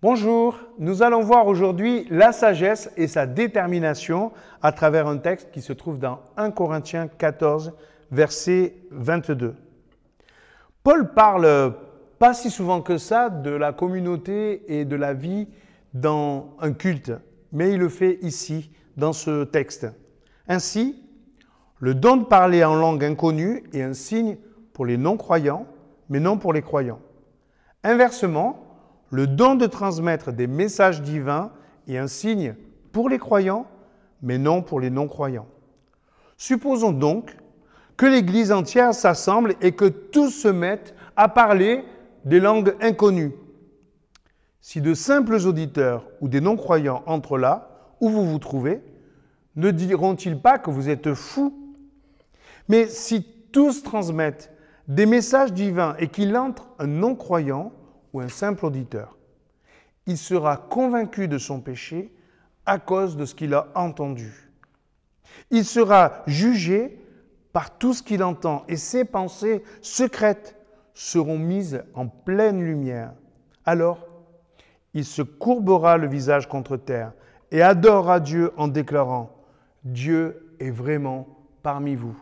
Bonjour, nous allons voir aujourd'hui la sagesse et sa détermination à travers un texte qui se trouve dans 1 Corinthiens 14, verset 22. Paul parle pas si souvent que ça de la communauté et de la vie dans un culte, mais il le fait ici, dans ce texte. Ainsi, le don de parler en langue inconnue est un signe pour les non-croyants, mais non pour les croyants. Inversement, le don de transmettre des messages divins est un signe pour les croyants, mais non pour les non-croyants. Supposons donc que l'Église entière s'assemble et que tous se mettent à parler des langues inconnues. Si de simples auditeurs ou des non-croyants entrent là, où vous vous trouvez, ne diront-ils pas que vous êtes fous? Mais si tous transmettent des messages divins et qu'il entre un non-croyant, ou un simple auditeur. Il sera convaincu de son péché à cause de ce qu'il a entendu. Il sera jugé par tout ce qu'il entend et ses pensées secrètes seront mises en pleine lumière. Alors, il se courbera le visage contre terre et adorera Dieu en déclarant, Dieu est vraiment parmi vous.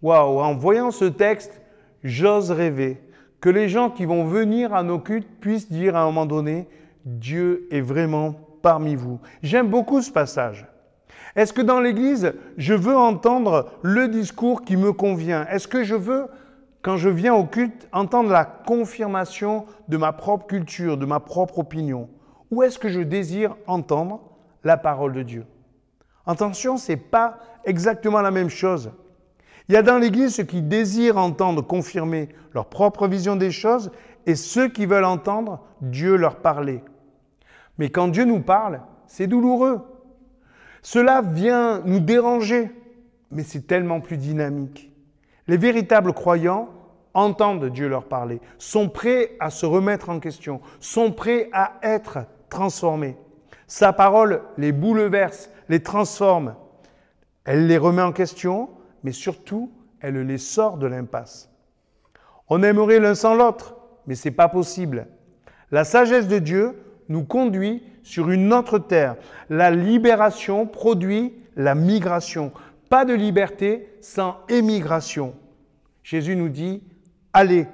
Waouh, en voyant ce texte, j'ose rêver que les gens qui vont venir à nos cultes puissent dire à un moment donné, Dieu est vraiment parmi vous. J'aime beaucoup ce passage. Est-ce que dans l'Église, je veux entendre le discours qui me convient? Est-ce que je veux, quand je viens au culte, entendre la confirmation de ma propre culture, de ma propre opinion? Ou est-ce que je désire entendre la parole de Dieu? Attention, ce n'est pas exactement la même chose. Il y a dans l'Église ceux qui désirent entendre confirmer leur propre vision des choses et ceux qui veulent entendre Dieu leur parler. Mais quand Dieu nous parle, c'est douloureux. Cela vient nous déranger, mais c'est tellement plus dynamique. Les véritables croyants entendent Dieu leur parler, sont prêts à se remettre en question, sont prêts à être transformés. Sa parole les bouleverse, les transforme. Elle les remet en question, mais surtout, elle les sort de l'impasse. On aimerait l'un sans l'autre, mais ce n'est pas possible. La sagesse de Dieu nous conduit sur une autre terre. La libération produit la migration. Pas de liberté sans émigration. Jésus nous dit, allez.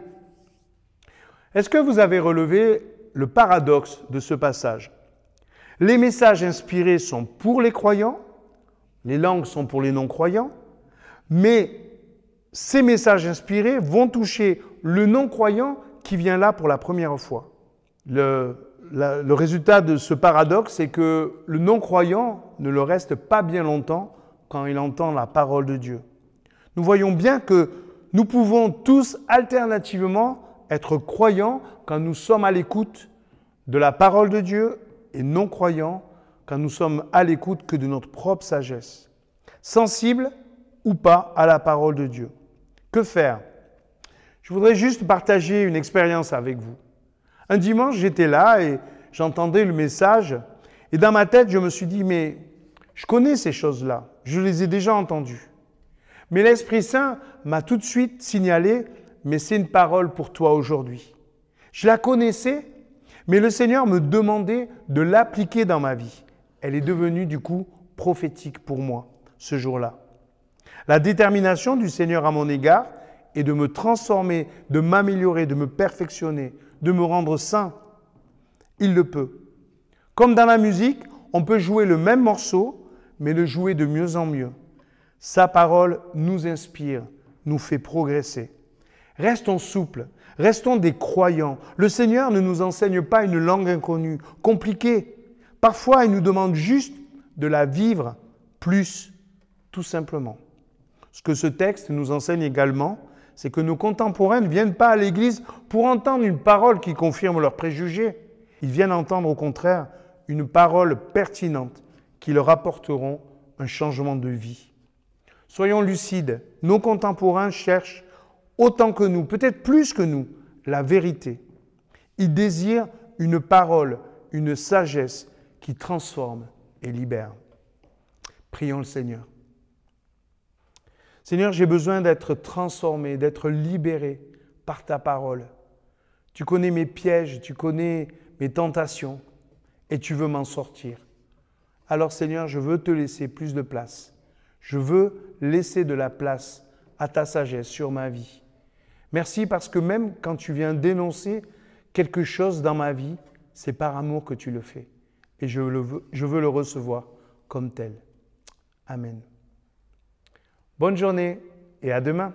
Est-ce que vous avez relevé le paradoxe de ce passage? Les messages inspirés sont pour les croyants, les langues sont pour les non-croyants, mais ces messages inspirés vont toucher le non-croyant qui vient là pour la première fois. Le, résultat de ce paradoxe, c'est que le non-croyant ne le reste pas bien longtemps quand il entend la parole de Dieu. Nous voyons bien que nous pouvons tous alternativement être croyants quand nous sommes à l'écoute de la parole de Dieu et non-croyants quand nous sommes à l'écoute que de notre propre sagesse. Sensibles ou pas à la parole de Dieu. Que faire? Je voudrais juste partager une expérience avec vous. Un dimanche, j'étais là et j'entendais le message et dans ma tête, je me suis dit, mais je connais ces choses-là, je les ai déjà entendues. Mais l'Esprit Saint m'a tout de suite signalé, mais c'est une parole pour toi aujourd'hui. Je la connaissais, mais le Seigneur me demandait de l'appliquer dans ma vie. Elle est devenue du coup prophétique pour moi ce jour-là. La détermination du Seigneur à mon égard est de me transformer, de m'améliorer, de me perfectionner, de me rendre saint. Il le peut. Comme dans la musique, on peut jouer le même morceau, mais le jouer de mieux en mieux. Sa parole nous inspire, nous fait progresser. Restons souples, restons des croyants. Le Seigneur ne nous enseigne pas une langue inconnue, compliquée. Parfois, il nous demande juste de la vivre plus, tout simplement. Ce que ce texte nous enseigne également, c'est que nos contemporains ne viennent pas à l'Église pour entendre une parole qui confirme leurs préjugés. Ils viennent entendre au contraire une parole pertinente qui leur apporteront un changement de vie. Soyons lucides, nos contemporains cherchent autant que nous, peut-être plus que nous, la vérité. Ils désirent une parole, une sagesse qui transforme et libère. Prions le Seigneur. Seigneur, j'ai besoin d'être transformé, d'être libéré par ta parole. Tu connais mes pièges, tu connais mes tentations et tu veux m'en sortir. Alors Seigneur, je veux te laisser plus de place. Je veux laisser de la place à ta sagesse sur ma vie. Merci parce que même quand tu viens dénoncer quelque chose dans ma vie, c'est par amour que tu le fais. Et je, je veux le recevoir comme tel. Amen. Bonne journée et à demain.